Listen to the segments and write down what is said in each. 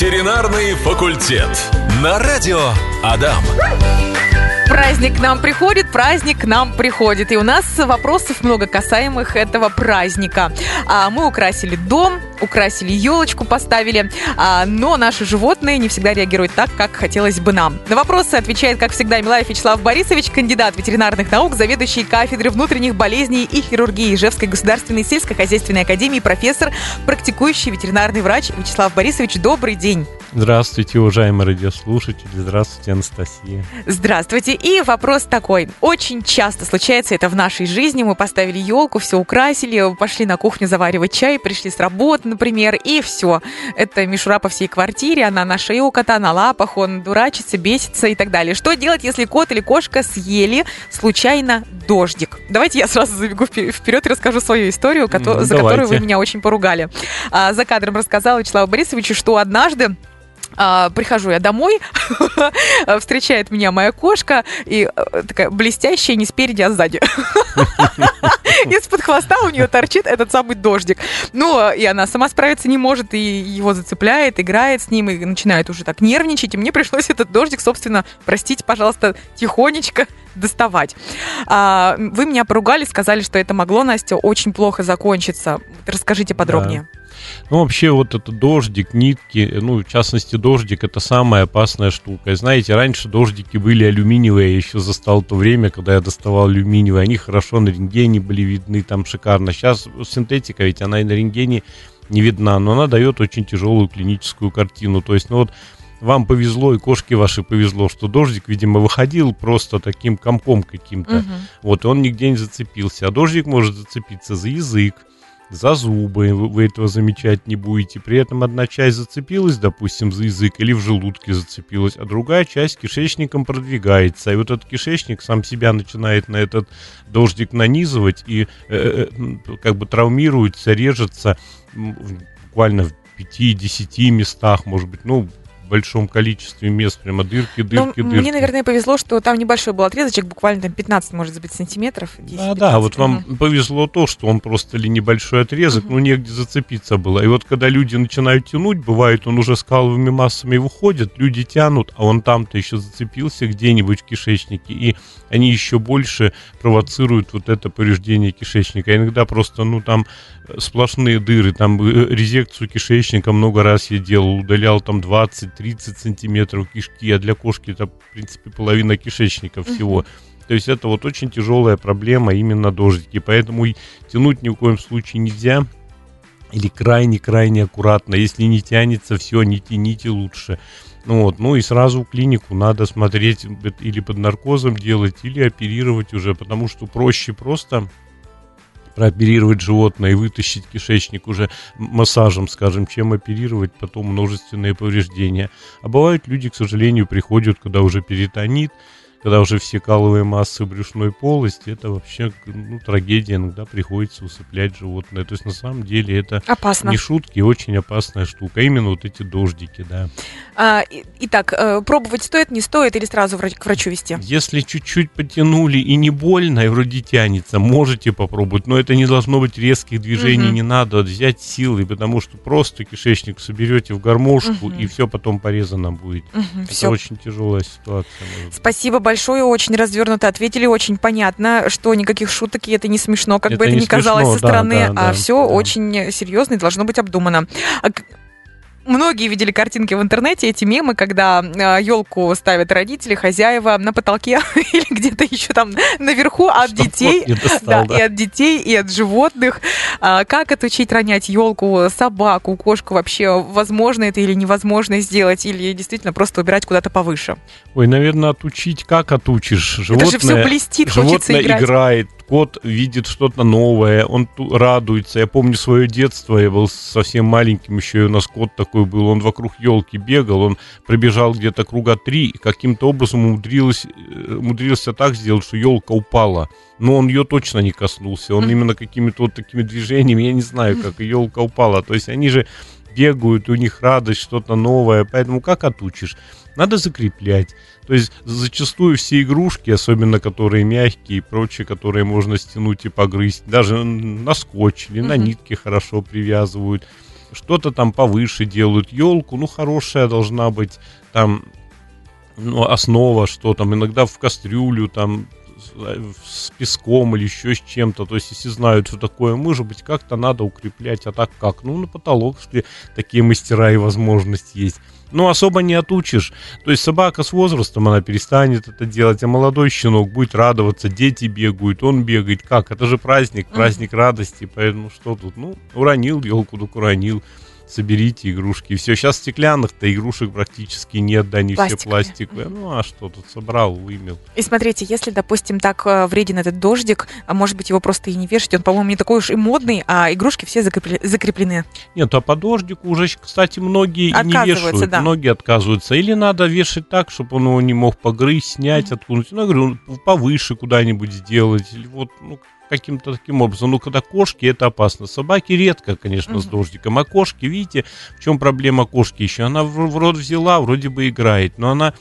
Ветеринарный факультет. На радио Адам. Праздник к нам приходит, праздник к нам приходит. И у нас вопросов много касаемых этого праздника. А, мы украсили дом, украсили елочку, поставили, а, но наши животные не всегда реагируют так, как хотелось бы нам. На вопросы отвечает, как всегда, Милаев Вячеслав Борисович, кандидат ветеринарных наук, заведующий кафедрой внутренних болезней и хирургии Ижевской государственной сельскохозяйственной академии, профессор, практикующий ветеринарный врач Вячеслав Борисович. Добрый день. Здравствуйте, уважаемые радиослушатели. Здравствуйте, Анастасия. Здравствуйте. И вопрос такой. Очень часто случается это в нашей жизни. Мы поставили елку, все украсили, пошли на кухню заваривать чай, пришли с работы, например, и все. Это мишура по всей квартире, она на шее у кота, на лапах, он дурачится, бесится и так далее. Что делать, если кот или кошка съели случайно дождик? Давайте я сразу забегу вперед и расскажу свою историю, Ну, за давайте. которую вы меня очень поругали. А, За кадром рассказала Вячеславу Борисовичу, что однажды а, прихожу я домой, встречает меня моя кошка, и э, такая блестящая не спереди, а сзади. Из-под хвоста у нее торчит этот самый дождик. Ну, и она сама справиться не может, и его зацепляет, играет с ним, и начинает уже так нервничать. И мне пришлось этот дождик, собственно, простите, пожалуйста, тихонечко доставать. А, вы меня поругали, сказали, что это могло, Настя, очень плохо закончиться. Расскажите подробнее. Ну, вообще, вот это дождик, нитки, ну, в частности, дождик, это самая опасная штука. И знаете, раньше дождики были алюминиевые, я еще застал то время, когда я доставал алюминиевые, они хорошо на рентгене были видны, там шикарно. Сейчас синтетика, ведь она и на рентгене не видна, но она дает очень тяжелую клиническую картину. То есть, ну вот, вам повезло, и кошке вашей повезло, что дождик, видимо, выходил просто таким комком каким-то. Мгм. Вот, и он нигде не зацепился. А дождик может зацепиться за язык, за зубы, вы, вы этого замечать не будете. При этом одна часть зацепилась, допустим, за язык или в желудке зацепилась, а другая часть кишечником продвигается. И вот этот кишечник сам себя начинает на этот дождик нанизывать и э, э, как бы травмируется, режется буквально в 5-10 местах, может быть, ну, большом количестве мест, прямо дырки, дырки, Ну, дырки. мне, наверное, повезло, что там небольшой был отрезочек, буквально там 15, может быть, сантиметров. 10, Да, да, 15. вот вам Мгм. повезло то, что он просто ли небольшой отрезок, Мгм. ну негде зацепиться было. И вот когда люди начинают тянуть, бывает, он уже скаловыми массами выходит, люди тянут, а он там-то еще зацепился где-нибудь в кишечнике, и они еще больше провоцируют вот это повреждение кишечника. Иногда просто, ну там э, сплошные дыры, там э, резекцию кишечника много раз я делал, удалял там 20-30 сантиметров кишки, а для кошки это, в принципе, половина кишечника всего. То есть это вот очень тяжелая проблема именно дождики. Поэтому и тянуть ни в коем случае нельзя. Или крайне-крайне аккуратно. Если не тянется, все, не тяните лучше. Ну, вот, ну и сразу клинику надо смотреть или под наркозом делать, или оперировать уже, потому что проще просто прооперировать животное и вытащить кишечник уже массажем, скажем, чем оперировать потом множественные повреждения. А бывают люди, к сожалению, приходят, когда уже перитонит, когда уже все каловые массы брюшной полости, это вообще ну, трагедия, иногда приходится усыплять животное. То есть на самом деле это Опасно. не шутки, очень опасная штука. Именно вот эти дождики, да. А, и- итак, э, пробовать стоит, не стоит или сразу врач- к врачу вести? Если чуть-чуть потянули и не больно, и вроде тянется, можете попробовать, но это не должно быть резких движений, Мгм. не надо взять силы, потому что просто кишечник соберете в гармошку, Мгм. и все потом порезано будет. Это Все. очень тяжелая ситуация. Спасибо большое, очень развернуто ответили, очень понятно, что никаких шуток, и это не смешно, как бы Это это не ни казалось со да, стороны, да, а да, все очень серьезно и должно быть обдумано. А Многие видели картинки в интернете, эти мемы, когда елку ставят родители, хозяева на потолке или где-то еще там наверху от Чтоб детей. достал, Да, да. и от детей, и от животных. А, Как отучить ронять елку, собаку, кошку вообще? Возможно это или невозможно сделать? Или действительно просто убирать куда-то повыше? Ой, наверное, отучить, как отучишь? это же все Животное, блестит, хочется животное играть. играет, кот видит что-то новое, он радуется. Я помню свое детство, я был совсем маленьким еще, и у нас кот такой был, он вокруг елки бегал, он пробежал где-то круга три, и каким-то образом умудрилось, э, умудрился так сделать, что елка упала. Но он ее точно не коснулся, он именно какими-то вот такими движениями, я не знаю, как елка упала. То есть они же бегают, у них радость, что-то новое, поэтому как отучишь? Надо закреплять. То есть зачастую все игрушки, особенно которые мягкие и прочие, которые можно стянуть и погрызть, даже на скотч или на нитке хорошо привязывают. что-то там повыше делают. Елку, ну, хорошая должна быть, там, ну, основа, что там, иногда в кастрюлю, там, с песком или еще с чем-то. То есть, если знают, что такое, может быть, как-то надо укреплять. А так как? Ну, на потолок, если такие мастера и возможности есть. Ну, особо не отучишь. То есть собака с возрастом, она перестанет это делать, а молодой щенок будет радоваться, дети бегают, он бегает. Как? Это же праздник, праздник радости. Поэтому что тут? Ну, уронил елку, так уронил соберите игрушки. И все, сейчас стеклянных-то игрушек практически нет, да, не все пластиковые. Ну, а что тут, собрал, вымел. И смотрите, если, допустим, так э, вреден этот дождик, а может быть, его просто и не вешать, он, по-моему, не такой уж и модный, а игрушки все закреплены. Нет, а по дождику уже, кстати, многие и не вешают, да. многие отказываются. Или надо вешать так, чтобы он его не мог погрызть, снять, mm-hmm. откуда-нибудь. Ну, я говорю, повыше куда-нибудь сделать. Или вот, ну, каким-то таким образом. Ну, когда кошки, это опасно. Собаки редко, конечно, угу. с дождиком. А кошки, видите, в чем проблема кошки еще? Она в, в рот взяла, вроде бы играет, но она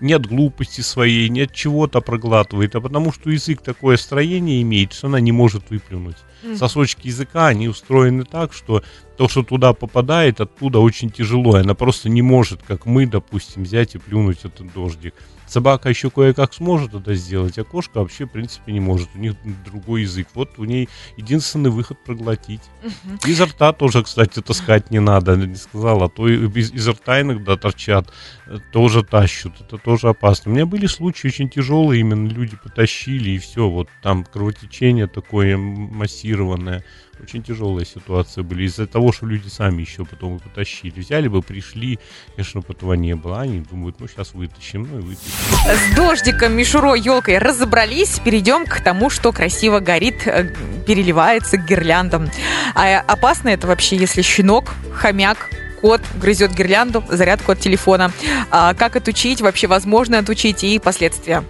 нет глупости своей, нет чего-то проглатывает, а потому что язык такое строение имеет, что она не может выплюнуть. Mm. Сосочки языка, они устроены так, что то, что туда попадает, оттуда очень тяжело. Она просто не может, как мы, допустим, взять и плюнуть этот дождик. Собака еще кое-как сможет это сделать, а кошка вообще, в принципе, не может. У них другой язык. Вот у ней единственный выход проглотить. Угу. Изо рта тоже, кстати, таскать не надо. Не сказала, а то из, из рта иногда торчат, э, тоже тащут. Это тоже опасно. У меня были случаи очень тяжелые, именно люди потащили, и все. Вот там кровотечение такое массированное. Очень тяжелые ситуации были из-за того, что люди сами еще потом и потащили. Взяли бы, пришли, конечно, этого не было. Они думают, ну сейчас вытащим, ну и вытащим. С дождиком, мишурой, елкой разобрались. Перейдем к тому, что красиво горит, э, переливается к гирляндам. А опасно это вообще, если щенок, хомяк, кот грызет гирлянду, зарядку от телефона. А как отучить, вообще возможно отучить и последствия?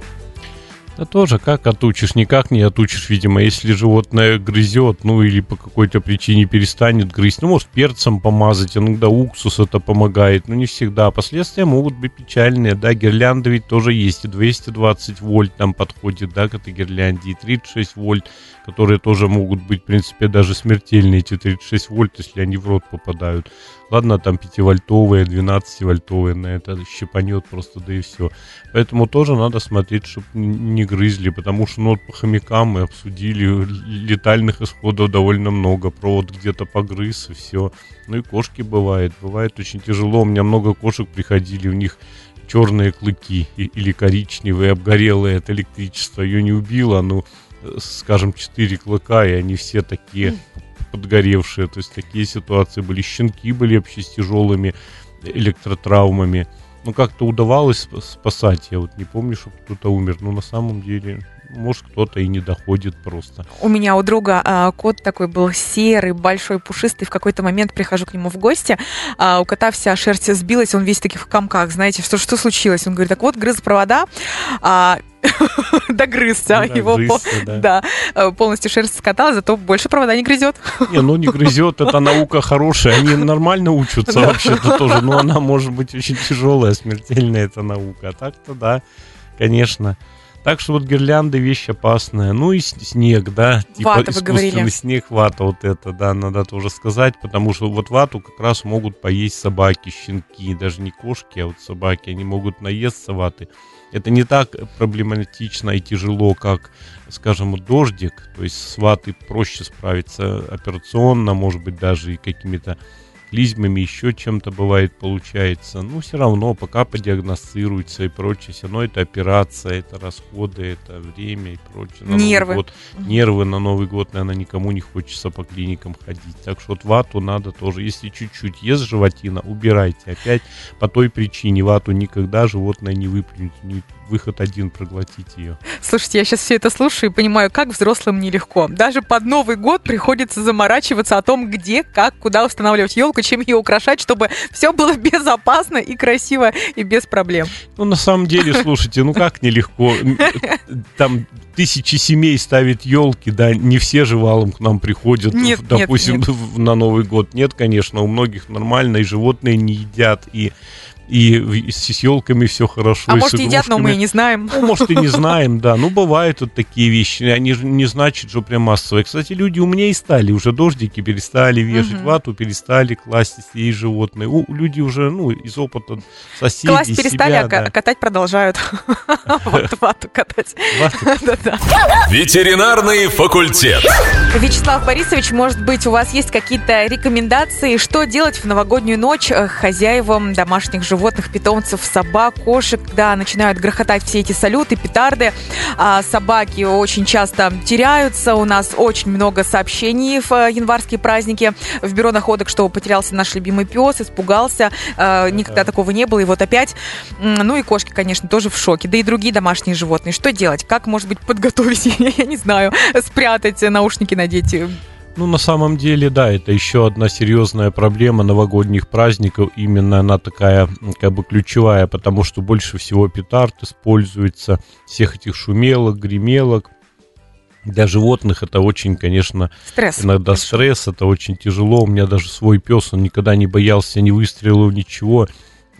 Да тоже, как отучишь? Никак не отучишь, видимо. Если животное грызет, ну или по какой-то причине перестанет грызть, ну, может, перцем помазать, иногда уксус это помогает, но не всегда. Последствия могут быть печальные, да, гирлянда ведь тоже есть, и 220 вольт там подходит, да, к этой гирлянде, и 36 вольт, которые тоже могут быть, в принципе, даже смертельные, эти 36 вольт, если они в рот попадают. Ладно, там 5-вольтовые, 12-вольтовые, на это щепанет просто, да и все. Поэтому тоже надо смотреть, чтобы не грызли, потому что, ну, по хомякам мы обсудили, летальных исходов довольно много, провод где-то погрыз, и все. Ну и кошки бывает, бывает очень тяжело. У меня много кошек приходили, у них черные клыки или коричневые, обгорелые от электричества. Ее не убило, ну, скажем, четыре клыка, и они все такие подгоревшие. То есть такие ситуации были. Щенки были вообще с тяжелыми электротравмами. Ну, как-то удавалось спасать. Я вот не помню, что кто-то умер. Но на самом деле, может, кто-то и не доходит просто. У меня у друга а, кот такой был серый, большой, пушистый. В какой-то момент прихожу к нему в гости. А, у кота вся шерсть сбилась, он весь в таких комках. Знаете, что, что случилось? Он говорит, так вот, грыз провода. А, догрызся. Ну, его да. Э, полностью шерсть скатала, зато больше провода не грызет. Не, ну не грызет, это наука хорошая. Они нормально учатся вообще-то тоже, но она может быть очень тяжелая, смертельная эта наука. А так-то да, конечно. Так что вот гирлянды вещь опасная. Ну и снег, да. Типа вата, искусственный говорили. снег, вата вот это, да, надо тоже сказать, потому что вот вату как раз могут поесть собаки, щенки, даже не кошки, а вот собаки, они могут наесться ваты. Это не так проблематично и тяжело, как, скажем, дождик. То есть с ватой проще справиться операционно, может быть, даже и какими-то клизмами, еще чем-то бывает получается. Ну, все равно, пока подиагностируется и прочее, все равно это операция, это расходы, это время и прочее. На нервы. год, нервы на Новый год, наверное, никому не хочется по клиникам ходить. Так что вот вату надо тоже, если чуть-чуть ест животина, убирайте. Опять по той причине вату никогда животное не выплюнет, не выход один проглотить ее. Слушайте, я сейчас все это слушаю и понимаю, как взрослым нелегко. Даже под Новый год приходится заморачиваться о том, где, как, куда устанавливать елку, чем ее украшать, чтобы все было безопасно и красиво и без проблем. Ну, на самом деле, слушайте, ну как нелегко. Там тысячи семей ставят елки, да, не все же валом к нам приходят, нет, допустим, нет, нет. на Новый год. Нет, конечно, у многих нормально, и животные не едят, и и, с елками все хорошо. А и с может, едят, но мы и не знаем. Ну, может, и не знаем, да. Ну, бывают вот такие вещи. Они же не значат, что прям массовые. Кстати, люди умнее стали. Уже дождики перестали вешать, Мгм. вату перестали класть есть животные. У, люди уже, ну, из опыта соседей, Класть перестали, себя, а да. катать продолжают. Вот вату катать. Ветеринарный факультет. Вячеслав Борисович, может быть, у вас есть какие-то рекомендации, что делать в новогоднюю ночь э, хозяевам домашних животных, питомцев, собак, кошек, когда начинают грохотать все эти салюты, петарды. А собаки очень часто теряются. У нас очень много сообщений в э, январские праздники в бюро находок, что потерялся наш любимый пес, испугался. Э, Никогда такого не было, и вот опять. Ну и кошки, конечно, тоже в шоке. Да и другие домашние животные. Что делать? Как, может быть, подготовить, я не знаю, спрятать, э, наушники надеть? Ну, на самом деле, да, это еще одна серьезная проблема новогодних праздников. Именно она такая, как бы, ключевая, потому что больше всего петард используется, всех этих шумелок, гремелок. Для животных это очень, конечно, Стресс. иногда стресс, это очень тяжело. У меня даже свой пес, он никогда не боялся ни выстрелов, ничего.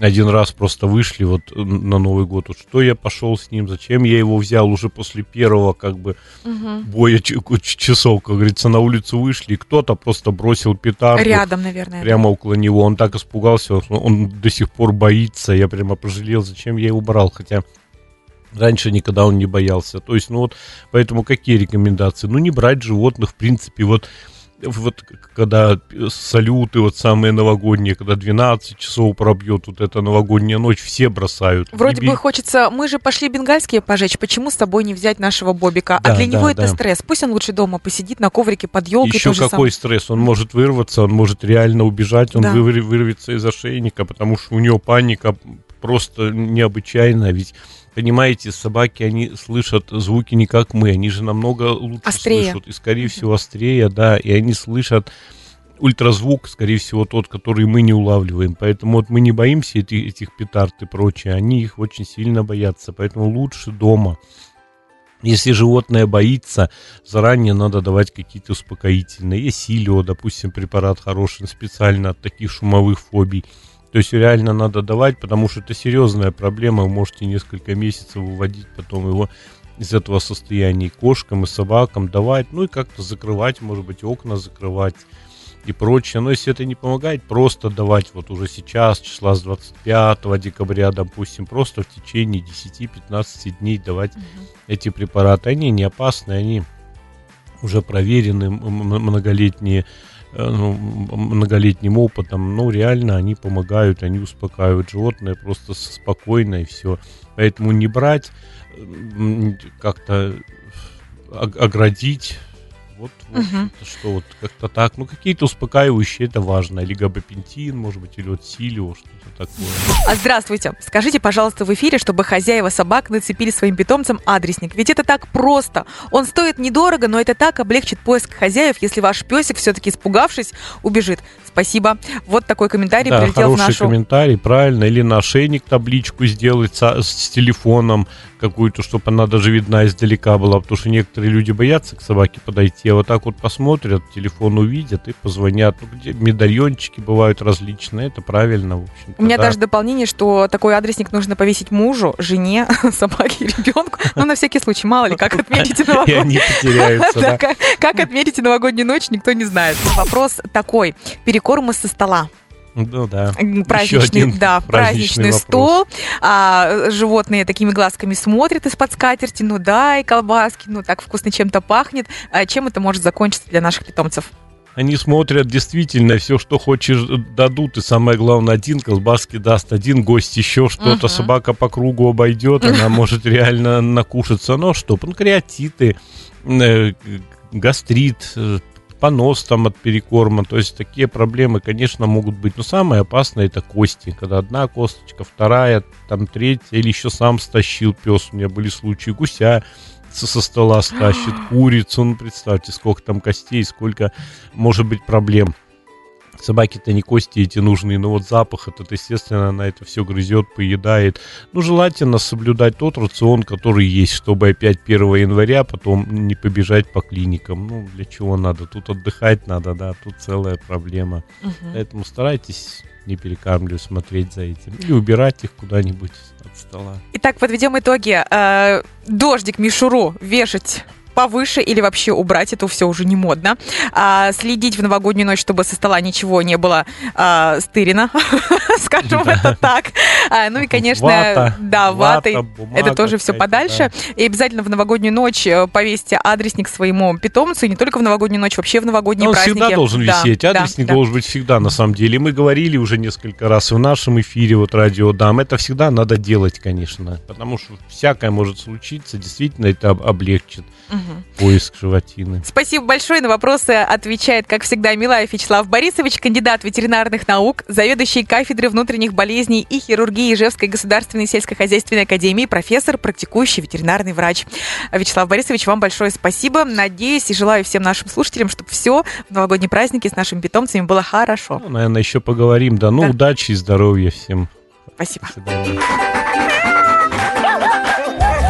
Один раз просто вышли вот э, на Новый год. Вот что я пошел с ним, зачем я его взял уже после первого как бы Мгм. боя часов, как говорится, на улицу вышли, и кто-то просто бросил петарду Рядом, наверное. да. прямо около него. Он так испугался, он, он до сих пор боится. Я прямо пожалел, зачем я его брал, хотя раньше никогда он не боялся. То есть, ну вот, поэтому какие рекомендации? Ну, не брать животных, в принципе, вот вот когда салюты, вот самые новогодние, когда 12 часов пробьет вот эта новогодняя ночь, все бросают. Вроде Не бы хочется, мы же пошли бенгальские пожечь, почему с собой не взять нашего Бобика? а Да, для да, него это да. стресс. Пусть он лучше дома посидит на коврике под елкой. Еще какой стресс? Он может вырваться, он может реально убежать, он Да. выр- вырвется из ошейника, потому что у него паника просто необычайная. Ведь, понимаете, собаки, они слышат звуки не как мы, они же намного лучше Острее. слышат. И, скорее всего, острее, да, и они слышат ультразвук, скорее всего, тот, который мы не улавливаем. Поэтому вот мы не боимся эти- этих петард и прочее, они их очень сильно боятся. Поэтому лучше дома. Если животное боится, заранее надо давать какие-то успокоительные. Есилио, допустим, препарат хороший специально от таких шумовых фобий. То есть реально надо давать, потому что это серьезная проблема. Вы можете несколько месяцев выводить потом его из этого состояния и кошкам, и собакам давать, ну и как-то закрывать, может быть, окна закрывать и прочее. Но если это не помогает, просто давать вот уже сейчас, числа с 25 декабря, допустим, просто в течение 10-15 дней давать эти препараты. Они не опасны, они уже проверены многолетние ну, м- многолетним опытом, но реально они помогают, они успокаивают животное просто спокойно и все. Поэтому не брать, как-то ог- оградить. Вот, это что вот как-то так. Ну, какие-то успокаивающие, это важно. Или габапентин, может быть, или вот силио, что-то такое. А здравствуйте. Скажите, пожалуйста, в эфире, чтобы хозяева собак нацепили своим питомцам адресник. Ведь это так просто. Он стоит недорого, но это так облегчит поиск хозяев, если ваш песик, все-таки испугавшись, убежит. Спасибо. Вот такой комментарий Да, прилетел в хороший нашу... комментарий, правильно. Или на ошейник табличку сделать со- с, телефоном какую-то, чтобы она даже видна издалека была. Потому что некоторые люди боятся к собаке подойти, а вот так вот посмотрят, телефон увидят и позвонят. Ну, где медальончики бывают различные, это правильно, в общем У меня даже дополнение, что такой адресник нужно повесить мужу, жене, собаке и ребенку. Ну, на всякий случай, мало ли, как отметите И новогодний они потеряются, Да, да. Как, как отметите новогоднюю ночь, никто не знает. Вопрос такой. Перекормы со стола. Ну да. Праздничный, один да, праздничный праздничный стол. А, животные такими глазками смотрят из-под скатерти. Ну да, и колбаски, ну так вкусно чем-то пахнет. А чем это может закончиться для наших питомцев? Они смотрят действительно все, что хочешь, дадут. И самое главное, один колбаски даст, один гость еще что-то. Мгм. Собака по кругу обойдет, она может реально накушаться. Но что, панкреатиты, э, гастрит, э, понос там от перекорма. То есть такие проблемы, конечно, могут быть. Но самое опасное это кости. Когда одна косточка, вторая, там третья, или еще сам стащил пес. У меня были случаи гуся со, стола стащит, курицу. Ну, представьте, сколько там костей, сколько может быть проблем. Собаке-то не кости эти нужны, но вот запах этот, естественно, она это все грызет, поедает. Ну, желательно соблюдать тот рацион, который есть, чтобы опять 1 января потом не побежать по клиникам. Ну, для чего надо? Тут отдыхать надо, да, тут целая проблема. Мгм. Поэтому старайтесь не перекармливать, смотреть за этим. Или убирать их куда-нибудь от стола. Итак, подведем итоги. Э, Дождик, мишуру вешать повыше или вообще убрать, это все уже не модно. А, следить в новогоднюю ночь, чтобы со стола ничего не было а, стырено, скажем Да. это так. А, ну и, конечно, Вата, да, вата, ватой. бумага Это тоже все подальше. И обязательно в новогоднюю ночь э, повесьте адресник своему питомцу. И не только в новогоднюю ночь, вообще в новогодние Он праздники. всегда должен Да, висеть. да, Адресник да. должен быть всегда, на самом деле. Мы говорили уже несколько раз в нашем эфире, вот радио Дам. Это всегда надо делать, конечно. Потому что всякое может случиться. Действительно, это об- облегчит Мгм. Поиск животины. Спасибо большое. На вопросы отвечает, как всегда, Милаев Вячеслав Борисович, кандидат ветеринарных наук, заведующий кафедрой внутренних болезней и хирургии Ижевской государственной сельскохозяйственной академии, профессор, практикующий ветеринарный врач. Вячеслав Борисович, вам большое спасибо. Надеюсь и желаю всем нашим слушателям, чтобы все в новогодние праздники с нашими питомцами было хорошо. Ну, наверное, еще поговорим. Да, ну, Да. удачи и здоровья всем. Спасибо. До свидания.